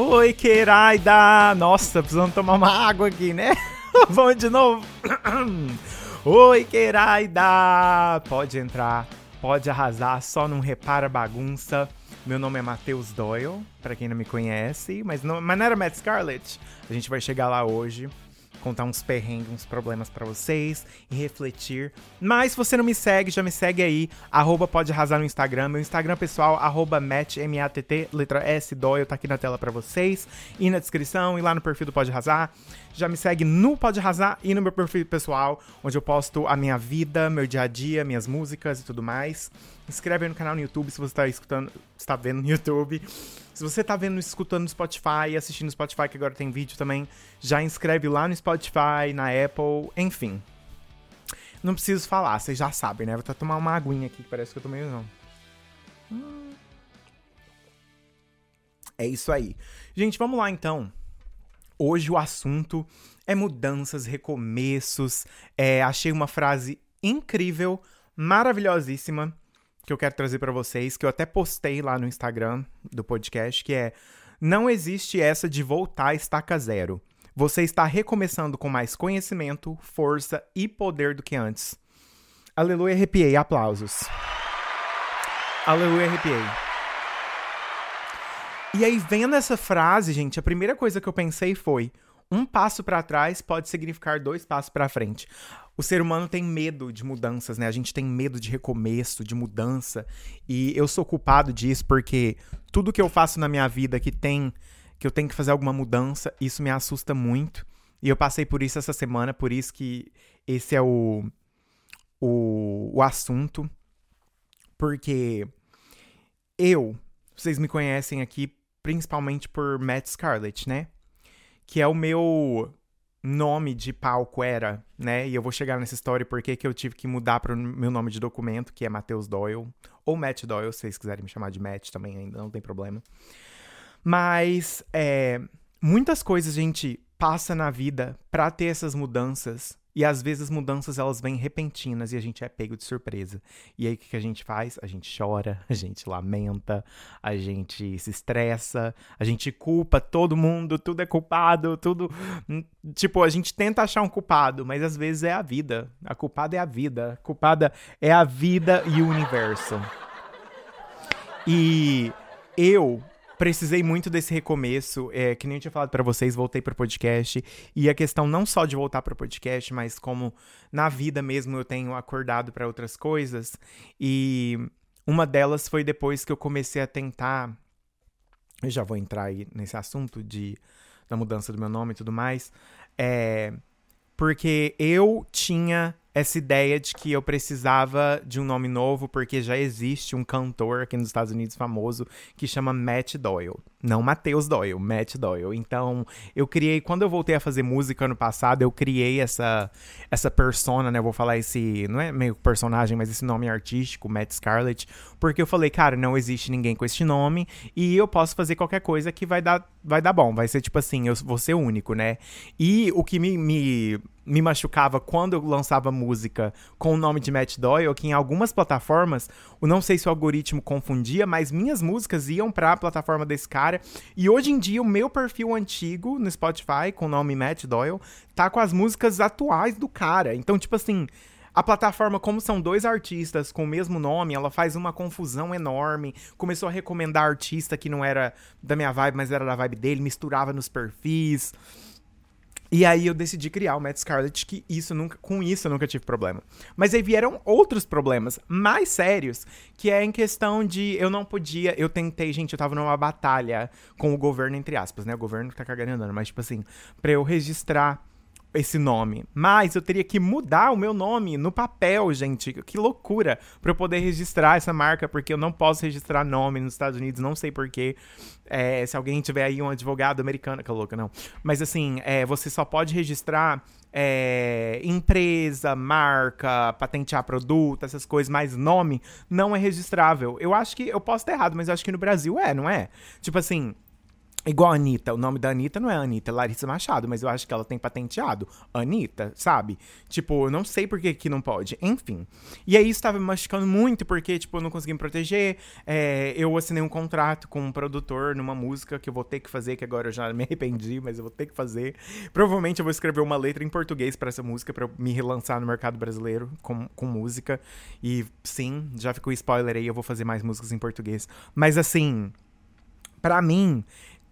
Oi, Queiraida! Nossa, precisando tomar uma água aqui, né? Vamos de novo. Oi, Queiraida! Pode entrar, pode arrasar, só não repara bagunça. Meu nome é Matheus Doyle, para quem não me conhece, mas não, mas não era Matt Scarlett. A gente vai chegar lá hoje contar uns perrengues, uns problemas para vocês e refletir. Mas se você não me segue, já me segue aí, arroba pode arrasar no Instagram. Meu Instagram pessoal, arroba Matt, letra S, Doyle, tá aqui na tela para vocês. E na descrição, e lá no perfil do Pode Arrasar. Já me segue no Pode Arrasar e no meu perfil pessoal, onde eu posto a minha vida, meu dia a dia, minhas músicas e tudo mais. Inscreve aí no canal no YouTube se você tá escutando, está vendo no YouTube. Se você tá vendo, escutando no Spotify, assistindo no Spotify, que agora tem vídeo também, já inscreve lá no Spotify, na Apple, enfim. Não preciso falar, vocês já sabem, né? Vou até tomar uma aguinha aqui, que parece que eu tomei não. É isso aí. Gente, vamos lá então. Hoje o assunto é mudanças, recomeços. É, achei uma frase incrível, maravilhosíssima que eu quero trazer para vocês, que eu até postei lá no Instagram do podcast, que é: não existe essa de voltar a estaca zero. Você está recomeçando com mais conhecimento, força e poder do que antes. Aleluia, arrepiei. Aplausos. Aleluia, arrepiei. E aí, vendo essa frase, gente, a primeira coisa que eu pensei foi: um passo para trás pode significar dois passos para frente. O ser humano tem medo de mudanças, né? A gente tem medo de recomeço, de mudança. E eu sou culpado disso porque tudo que eu faço na minha vida que tem que eu tenho que fazer alguma mudança, isso me assusta muito. E eu passei por isso essa semana, por isso que esse é o o, o assunto. Porque eu, vocês me conhecem aqui principalmente por Matt Scarlett, né? Que é o meu nome de palco era, né? E eu vou chegar nessa história porque que eu tive que mudar para o meu nome de documento, que é Matheus Doyle, ou Matt Doyle, se vocês quiserem me chamar de Matt também ainda, não tem problema. Mas é, muitas coisas a gente passa na vida para ter essas mudanças e às vezes as mudanças elas vêm repentinas e a gente é pego de surpresa. E aí o que, a gente faz? A gente chora, a gente lamenta, a gente se estressa, a gente culpa todo mundo, tudo é culpado, tudo. Hum, tipo, a gente tenta achar um culpado, mas às vezes é a vida. A culpada é a vida. A culpada é a vida e o universo. E eu precisei muito desse recomeço. É, que nem eu tinha falado para vocês, voltei pro podcast. E a questão não só de voltar pro podcast, mas como na vida mesmo eu tenho acordado para outras coisas. E uma delas foi depois que eu comecei a tentar. Eu já vou entrar aí nesse assunto de da mudança do meu nome e tudo mais. É, porque eu tinha essa ideia de que eu precisava de um nome novo, porque já existe um cantor aqui nos Estados Unidos famoso que chama Matt Doyle. Não Matheus Doyle, Matt Doyle. Então, eu criei, quando eu voltei a fazer música ano passado, eu criei essa essa persona, né? Eu vou falar esse, não é meio personagem, mas esse nome artístico, Matt Scarlett, porque eu falei, cara, não existe ninguém com este nome e eu posso fazer qualquer coisa que vai dar vai dar bom, vai ser tipo assim, eu vou ser único, né? E o que me, me me machucava quando eu lançava música com o nome de Matt Doyle, que em algumas plataformas, eu não sei se o algoritmo confundia, mas minhas músicas iam para a plataforma desse cara. E hoje em dia o meu perfil antigo no Spotify com o nome Matt Doyle tá com as músicas atuais do cara. Então, tipo assim, a plataforma, como são dois artistas com o mesmo nome, ela faz uma confusão enorme. Começou a recomendar artista que não era da minha vibe, mas era da vibe dele, misturava nos perfis. E aí eu decidi criar o Matt Scarlett, que isso nunca, com isso eu nunca tive problema. Mas aí vieram outros problemas mais sérios, que é em questão de eu não podia, eu tentei, gente, eu tava numa batalha com o governo entre aspas, né? O governo tá cagando andando, mas tipo assim, para eu registrar esse nome. Mas eu teria que mudar o meu nome no papel, gente. Que loucura para eu poder registrar essa marca, porque eu não posso registrar nome nos Estados Unidos, não sei porquê. É, se alguém tiver aí um advogado americano, que louca, não. Mas assim, é, você só pode registrar é, empresa, marca, patentear produto, essas coisas, mas nome não é registrável. Eu acho que, eu posso estar errado, mas eu acho que no Brasil é, não é? Tipo assim, Igual a Anitta. O nome da Anitta não é Anitta, é Larissa Machado, mas eu acho que ela tem patenteado. Anitta, sabe? Tipo, eu não sei por que, que não pode. Enfim. E aí isso tava me machucando muito, porque, tipo, eu não consegui me proteger. É, eu assinei um contrato com um produtor numa música que eu vou ter que fazer, que agora eu já me arrependi, mas eu vou ter que fazer. Provavelmente eu vou escrever uma letra em português para essa música, para me relançar no mercado brasileiro com, com música. E sim, já ficou spoiler aí, eu vou fazer mais músicas em português. Mas assim. Para mim,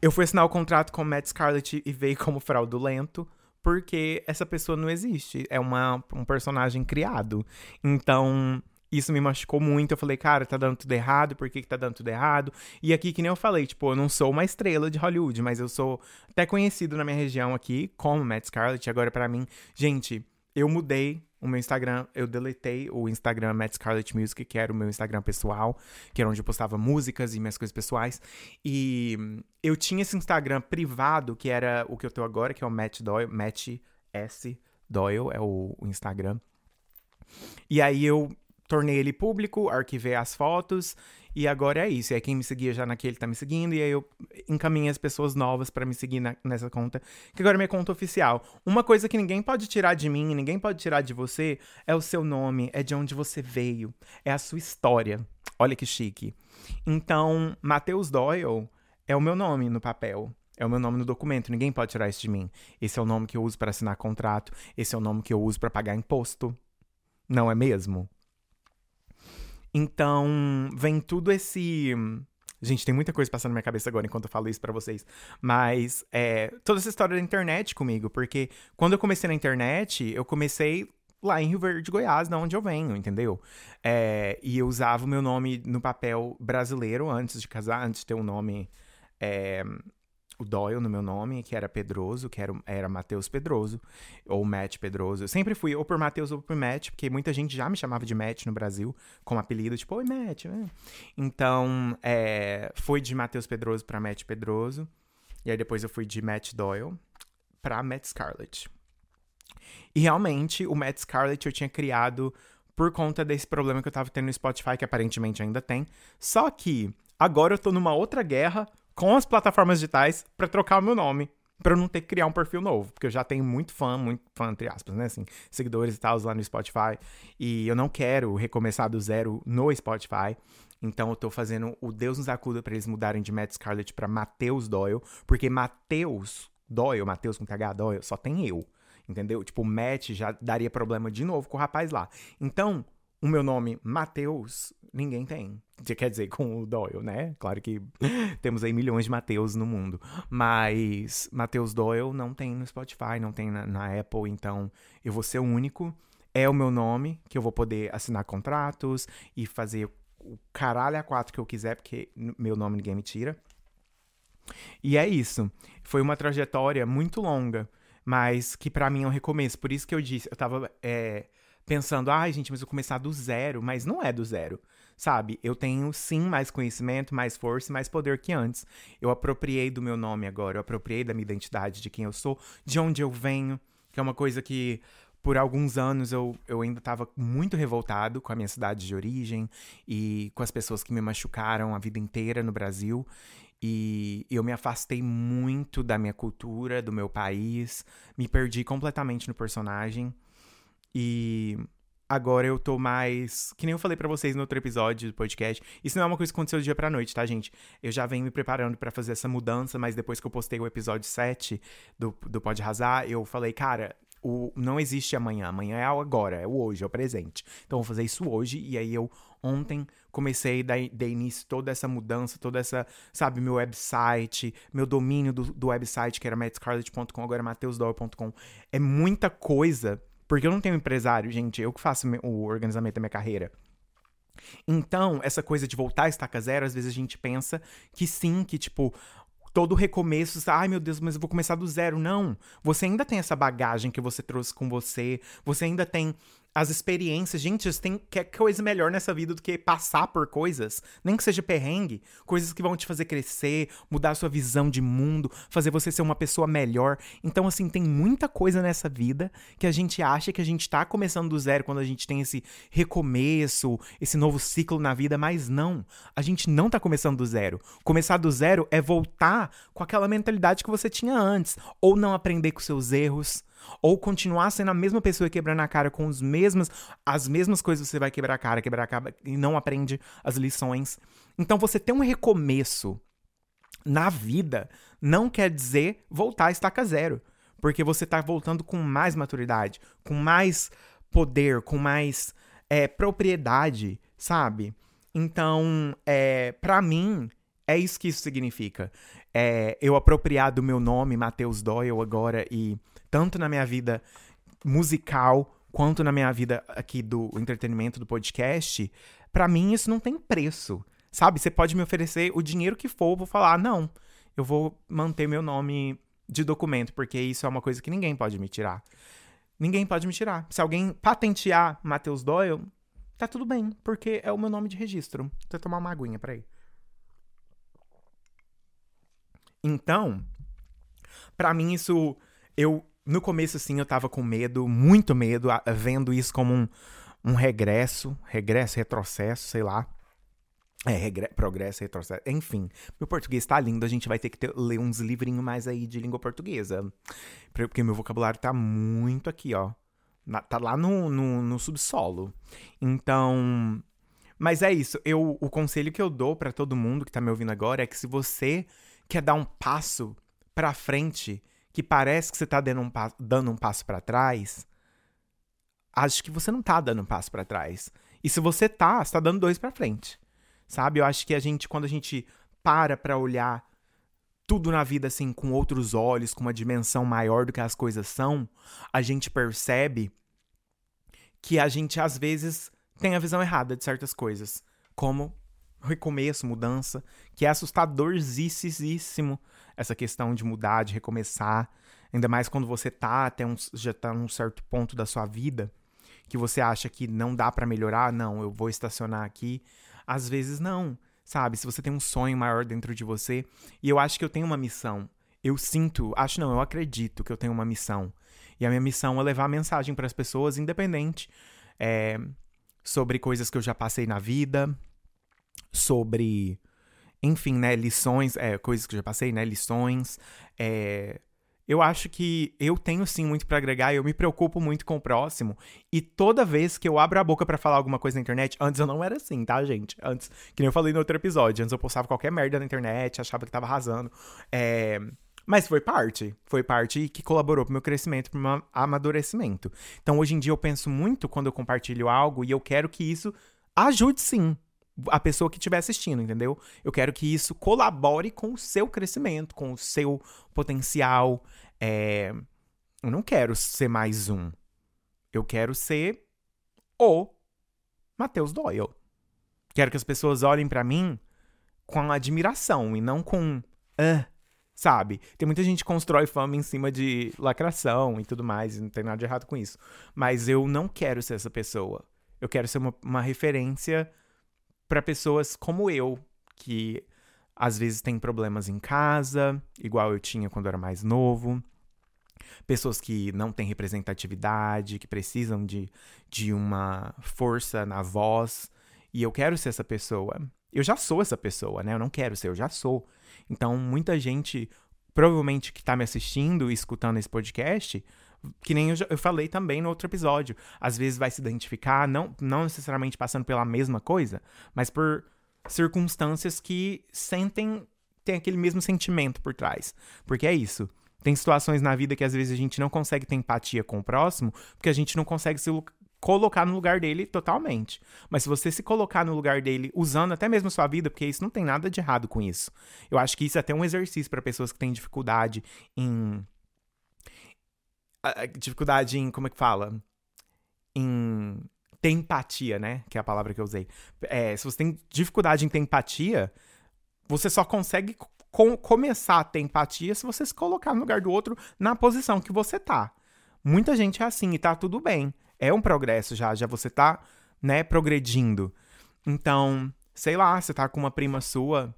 eu fui assinar o contrato com Matt Scarlett e veio como fraudulento, porque essa pessoa não existe. É uma, um personagem criado. Então, isso me machucou muito. Eu falei, cara, tá dando tudo errado, por que, que tá dando tudo errado? E aqui, que nem eu falei, tipo, eu não sou uma estrela de Hollywood, mas eu sou até conhecido na minha região aqui como Matt Scarlett. Agora, para mim, gente, eu mudei o meu Instagram, eu deletei o Instagram Matt Scarlett Music, que era o meu Instagram pessoal, que era onde eu postava músicas e minhas coisas pessoais. E eu tinha esse Instagram privado, que era o que eu tô agora, que é o Matt Doyle, Matt S Doyle, é o, o Instagram. E aí eu tornei ele público, arquivei as fotos e agora é isso. E aí quem me seguia já naquele tá me seguindo. E aí eu encaminhei as pessoas novas para me seguir na, nessa conta, que agora é minha conta oficial. Uma coisa que ninguém pode tirar de mim, ninguém pode tirar de você, é o seu nome, é de onde você veio, é a sua história. Olha que chique. Então, Matheus Doyle é o meu nome no papel. É o meu nome no documento, ninguém pode tirar isso de mim. Esse é o nome que eu uso para assinar contrato, esse é o nome que eu uso para pagar imposto. Não é mesmo? Então, vem tudo esse. Gente, tem muita coisa passando na minha cabeça agora enquanto eu falo isso para vocês. Mas é, toda essa história da internet comigo, porque quando eu comecei na internet, eu comecei lá em Rio Verde, Goiás, da onde eu venho, entendeu? É, e eu usava o meu nome no papel brasileiro antes de casar, antes de ter um nome é, o Doyle no meu nome, que era Pedroso, que era, era Matheus Pedroso, ou Matt Pedroso. Eu sempre fui ou por Matheus ou por Matt, porque muita gente já me chamava de Matt no Brasil, como apelido, tipo, oi Matt, né? Então, é, foi de Matheus Pedroso para Matt Pedroso, e aí depois eu fui de Matt Doyle para Matt Scarlett. E realmente, o Matt Scarlett eu tinha criado por conta desse problema que eu tava tendo no Spotify, que aparentemente ainda tem. Só que agora eu tô numa outra guerra com as plataformas digitais para trocar o meu nome. Pra eu não ter que criar um perfil novo. Porque eu já tenho muito fã, muito fã, entre aspas, né? Assim, seguidores e tal lá no Spotify. E eu não quero recomeçar do zero no Spotify. Então eu tô fazendo o Deus nos acuda para eles mudarem de Matt Scarlett para Matheus Doyle. Porque Matheus Doyle, Matheus com TH Doyle, só tem eu. Entendeu? Tipo, Matt já daria problema de novo com o rapaz lá. Então, o meu nome, Matheus, ninguém tem. Quer dizer, com o Doyle, né? Claro que temos aí milhões de Mateus no mundo. Mas Mateus Doyle não tem no Spotify, não tem na, na, Apple, então eu vou ser o único. É o meu nome, que eu vou poder assinar contratos e fazer o caralho a quatro que eu quiser, porque meu nome ninguém me tira. E é isso. Foi uma trajetória muito longa, mas que para mim é um recomeço. Por isso que eu disse, eu tava é, pensando, ai, ah, gente, mas eu começar do zero, mas não é do zero sabe? Eu tenho sim mais conhecimento, mais força e mais poder que antes. Eu apropriei do meu nome agora, eu apropriei da minha identidade, de quem eu sou, de onde eu venho, que é uma coisa que por alguns anos eu, eu ainda estava muito revoltado com a minha cidade de origem e com as pessoas que me machucaram a vida inteira no Brasil. E eu me afastei muito da minha cultura, do meu país, me perdi completamente no personagem. E Agora eu tô mais. Que nem eu falei para vocês no outro episódio do podcast. Isso não é uma coisa que aconteceu do dia pra noite, tá, gente? Eu já venho me preparando para fazer essa mudança, mas depois que eu postei o episódio 7 do, do Pode Arrasar, eu falei, cara, o, não existe amanhã. Amanhã é o agora, é o hoje, é o presente. Então eu vou fazer isso hoje. E aí eu ontem comecei, dar, dar início toda essa mudança, toda essa, sabe, meu website, meu domínio do, do website, que era mattscarlett.com, agora é mateusdor.com. É muita coisa porque eu não tenho empresário, gente, eu que faço o organizamento da minha carreira. Então, essa coisa de voltar a estaca zero, às vezes a gente pensa que sim, que tipo, todo recomeço, ai meu Deus, mas eu vou começar do zero. Não. Você ainda tem essa bagagem que você trouxe com você, você ainda tem as experiências. Gente, você tem quer coisa melhor nessa vida do que passar por coisas, nem que seja perrengue, coisas que vão te fazer crescer, mudar a sua visão de mundo, fazer você ser uma pessoa melhor. Então, assim, tem muita coisa nessa vida que a gente acha que a gente tá começando do zero quando a gente tem esse recomeço, esse novo ciclo na vida, mas não. A gente não tá começando do zero. Começar do zero é voltar com aquela mentalidade que você tinha antes, ou não aprender com seus erros, ou continuar sendo a mesma pessoa e quebrando a cara com os mesmos, as mesmas coisas você vai quebrar a cara, quebrar a cara e não aprende as lições. Então você ter um recomeço na vida não quer dizer voltar a estaca zero. Porque você tá voltando com mais maturidade, com mais poder, com mais é, propriedade, sabe? Então, é, para mim, é isso que isso significa. É, eu apropriar do meu nome, Matheus Doyle, agora, e tanto na minha vida musical quanto na minha vida aqui do entretenimento do podcast, para mim isso não tem preço. Sabe? Você pode me oferecer o dinheiro que for, eu vou falar, não, eu vou manter meu nome de documento, porque isso é uma coisa que ninguém pode me tirar. Ninguém pode me tirar. Se alguém patentear Matheus Doyle, tá tudo bem, porque é o meu nome de registro. Vou tomar uma aguinha, peraí. Então, para mim isso eu no começo, assim, eu tava com medo, muito medo, vendo isso como um, um regresso, regresso, retrocesso, sei lá. É, regre progresso, retrocesso, enfim. Meu português tá lindo, a gente vai ter que ter, ler uns livrinhos mais aí de língua portuguesa. Porque meu vocabulário tá muito aqui, ó. Na, tá lá no, no, no, subsolo. Então. Mas é isso. Eu, o conselho que eu dou para todo mundo que tá me ouvindo agora é que se você quer dar um passo pra frente que parece que você está dando um, dando um passo para trás, acho que você não está dando um passo para trás. E se você tá, você está dando dois para frente. Sabe? Eu acho que a gente, quando a gente para para olhar tudo na vida assim com outros olhos, com uma dimensão maior do que as coisas são, a gente percebe que a gente às vezes tem a visão errada de certas coisas, como recomeço, mudança, que é assustadorzíssimo essa questão de mudar, de recomeçar, ainda mais quando você tá até um, já tá num certo ponto da sua vida que você acha que não dá para melhorar, não, eu vou estacionar aqui. Às vezes não, sabe? Se você tem um sonho maior dentro de você, e eu acho que eu tenho uma missão. Eu sinto, acho não, eu acredito que eu tenho uma missão. E a minha missão é levar a mensagem para as pessoas, independente é, sobre coisas que eu já passei na vida, sobre enfim, né, lições, é, coisas que eu já passei, né, lições. É, eu acho que eu tenho sim muito para agregar, eu me preocupo muito com o próximo. E toda vez que eu abro a boca para falar alguma coisa na internet, antes eu não era assim, tá, gente? Antes, que nem eu falei no outro episódio, antes eu postava qualquer merda na internet, achava que tava arrasando. É, mas foi parte, foi parte que colaborou pro meu crescimento, pro meu amadurecimento. Então hoje em dia eu penso muito quando eu compartilho algo e eu quero que isso ajude sim a pessoa que estiver assistindo, entendeu? Eu quero que isso colabore com o seu crescimento, com o seu potencial. É... Eu não quero ser mais um. Eu quero ser o Matheus Doyle. Quero que as pessoas olhem para mim com admiração e não com. Sabe? Tem muita gente que constrói fama em cima de lacração e tudo mais, e não tem nada de errado com isso. Mas eu não quero ser essa pessoa. Eu quero ser uma, uma referência para pessoas como eu, que às vezes têm problemas em casa, igual eu tinha quando era mais novo. Pessoas que não têm representatividade, que precisam de, de uma força na voz. E eu quero ser essa pessoa. Eu já sou essa pessoa, né? Eu não quero ser, eu já sou. Então, muita gente, provavelmente que tá me assistindo e escutando esse podcast, que nem eu, já, eu falei também no outro episódio. Às vezes vai se identificar, não, não necessariamente passando pela mesma coisa, mas por circunstâncias que sentem, tem aquele mesmo sentimento por trás. Porque é isso. Tem situações na vida que às vezes a gente não consegue ter empatia com o próximo, porque a gente não consegue se colocar no lugar dele totalmente. Mas se você se colocar no lugar dele usando até mesmo sua vida, porque isso não tem nada de errado com isso. Eu acho que isso é até um exercício para pessoas que têm dificuldade em dificuldade em. Como é que fala? Em ter empatia, né? Que é a palavra que eu usei. É, se você tem dificuldade em ter empatia, você só consegue com, começar a ter empatia se você se colocar no lugar do outro na posição que você tá. Muita gente é assim e tá tudo bem. é um progresso já, já você tá, né, progredindo. Então, sei lá, você tá com uma prima sua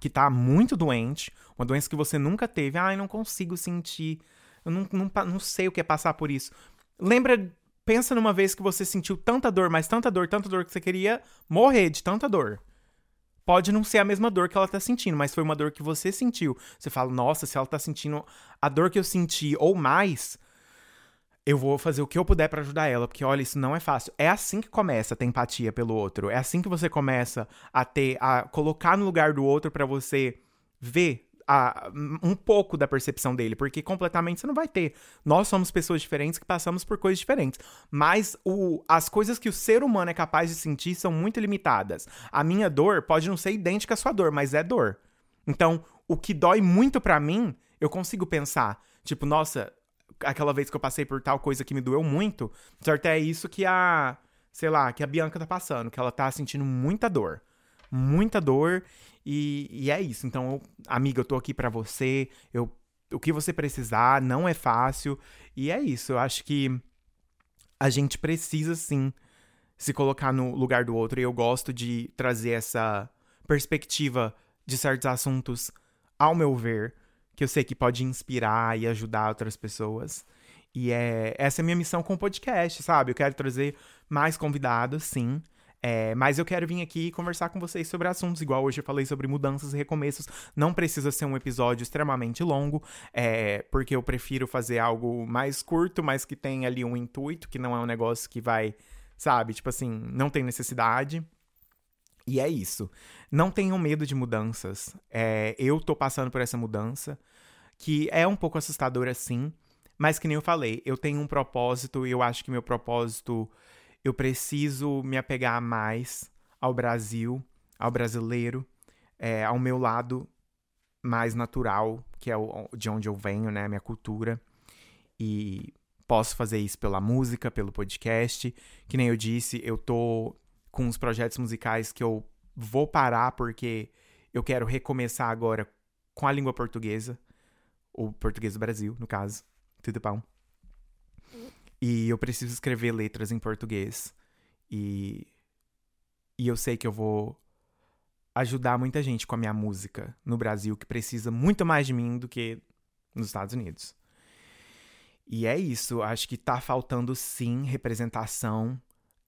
que tá muito doente, uma doença que você nunca teve. Ai, não consigo sentir. Eu não, não, não sei o que é passar por isso. Lembra, pensa numa vez que você sentiu tanta dor, mas tanta dor, tanta dor que você queria morrer de tanta dor. Pode não ser a mesma dor que ela tá sentindo, mas foi uma dor que você sentiu. Você fala, nossa, se ela tá sentindo a dor que eu senti ou mais, eu vou fazer o que eu puder para ajudar ela, porque olha, isso não é fácil. É assim que começa a ter empatia pelo outro. É assim que você começa a ter a colocar no lugar do outro para você ver a, um pouco da percepção dele, porque completamente você não vai ter. Nós somos pessoas diferentes que passamos por coisas diferentes, mas o, as coisas que o ser humano é capaz de sentir são muito limitadas. A minha dor pode não ser idêntica à sua dor, mas é dor. Então, o que dói muito para mim, eu consigo pensar, tipo, nossa, aquela vez que eu passei por tal coisa que me doeu muito, certo? É isso que a, sei lá, que a Bianca tá passando, que ela tá sentindo muita dor. Muita dor. E, e é isso. Então, amiga, eu tô aqui para você. Eu, o que você precisar, não é fácil. E é isso. Eu acho que a gente precisa sim se colocar no lugar do outro. E eu gosto de trazer essa perspectiva de certos assuntos, ao meu ver, que eu sei que pode inspirar e ajudar outras pessoas. E é essa é a minha missão com o podcast, sabe? Eu quero trazer mais convidados, sim. É, mas eu quero vir aqui conversar com vocês sobre assuntos, igual hoje eu falei sobre mudanças e recomeços. Não precisa ser um episódio extremamente longo, é, porque eu prefiro fazer algo mais curto, mas que tem ali um intuito, que não é um negócio que vai, sabe? Tipo assim, não tem necessidade. E é isso. Não tenham medo de mudanças. É, eu tô passando por essa mudança, que é um pouco assustadora sim, mas que nem eu falei, eu tenho um propósito e eu acho que meu propósito, eu preciso me apegar mais ao Brasil, ao brasileiro, é, ao meu lado mais natural, que é o, de onde eu venho, né, minha cultura. E posso fazer isso pela música, pelo podcast. Que nem eu disse, eu tô com os projetos musicais que eu vou parar porque eu quero recomeçar agora com a língua portuguesa, o português do Brasil, no caso, tudo bom. E eu preciso escrever letras em português. E e eu sei que eu vou ajudar muita gente com a minha música no Brasil que precisa muito mais de mim do que nos Estados Unidos. E é isso, acho que tá faltando sim representação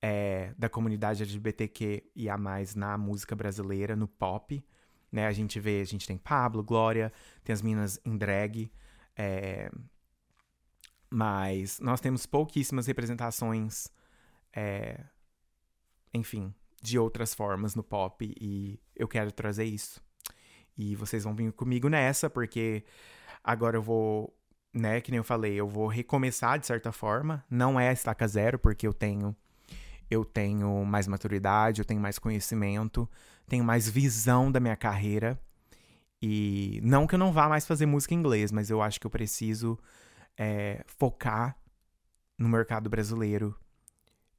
é, da comunidade LGBTQ e a mais na música brasileira, no pop. Né? A gente vê, a gente tem Pablo, Glória, tem as minas em drag. É, mas nós temos pouquíssimas representações, é, enfim, de outras formas no pop e eu quero trazer isso. E vocês vão vir comigo nessa, porque agora eu vou, né, que nem eu falei, eu vou recomeçar de certa forma. Não é estaca zero, porque eu tenho eu tenho mais maturidade, eu tenho mais conhecimento, tenho mais visão da minha carreira. E não que eu não vá mais fazer música em inglês, mas eu acho que eu preciso é, focar no mercado brasileiro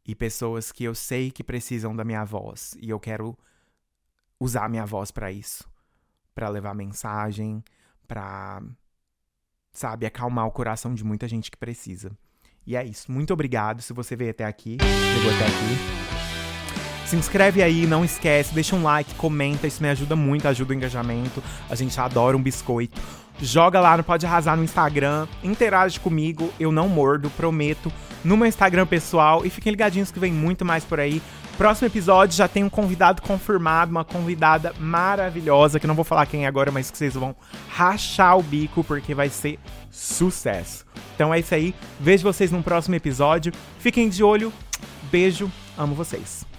e pessoas que eu sei que precisam da minha voz. E eu quero usar a minha voz para isso, para levar mensagem, para sabe, acalmar o coração de muita gente que precisa. E é isso. Muito obrigado se você veio até aqui, chegou até aqui. Se inscreve aí, não esquece, deixa um like, comenta, isso me ajuda muito, ajuda o engajamento. A gente adora um biscoito. Joga lá no Pode Arrasar no Instagram, interage comigo, eu não mordo, prometo, no meu Instagram pessoal. E fiquem ligadinhos que vem muito mais por aí. Próximo episódio já tem um convidado confirmado, uma convidada maravilhosa, que não vou falar quem é agora, mas que vocês vão rachar o bico, porque vai ser sucesso. Então é isso aí. Vejo vocês num próximo episódio. Fiquem de olho. Beijo. Amo vocês.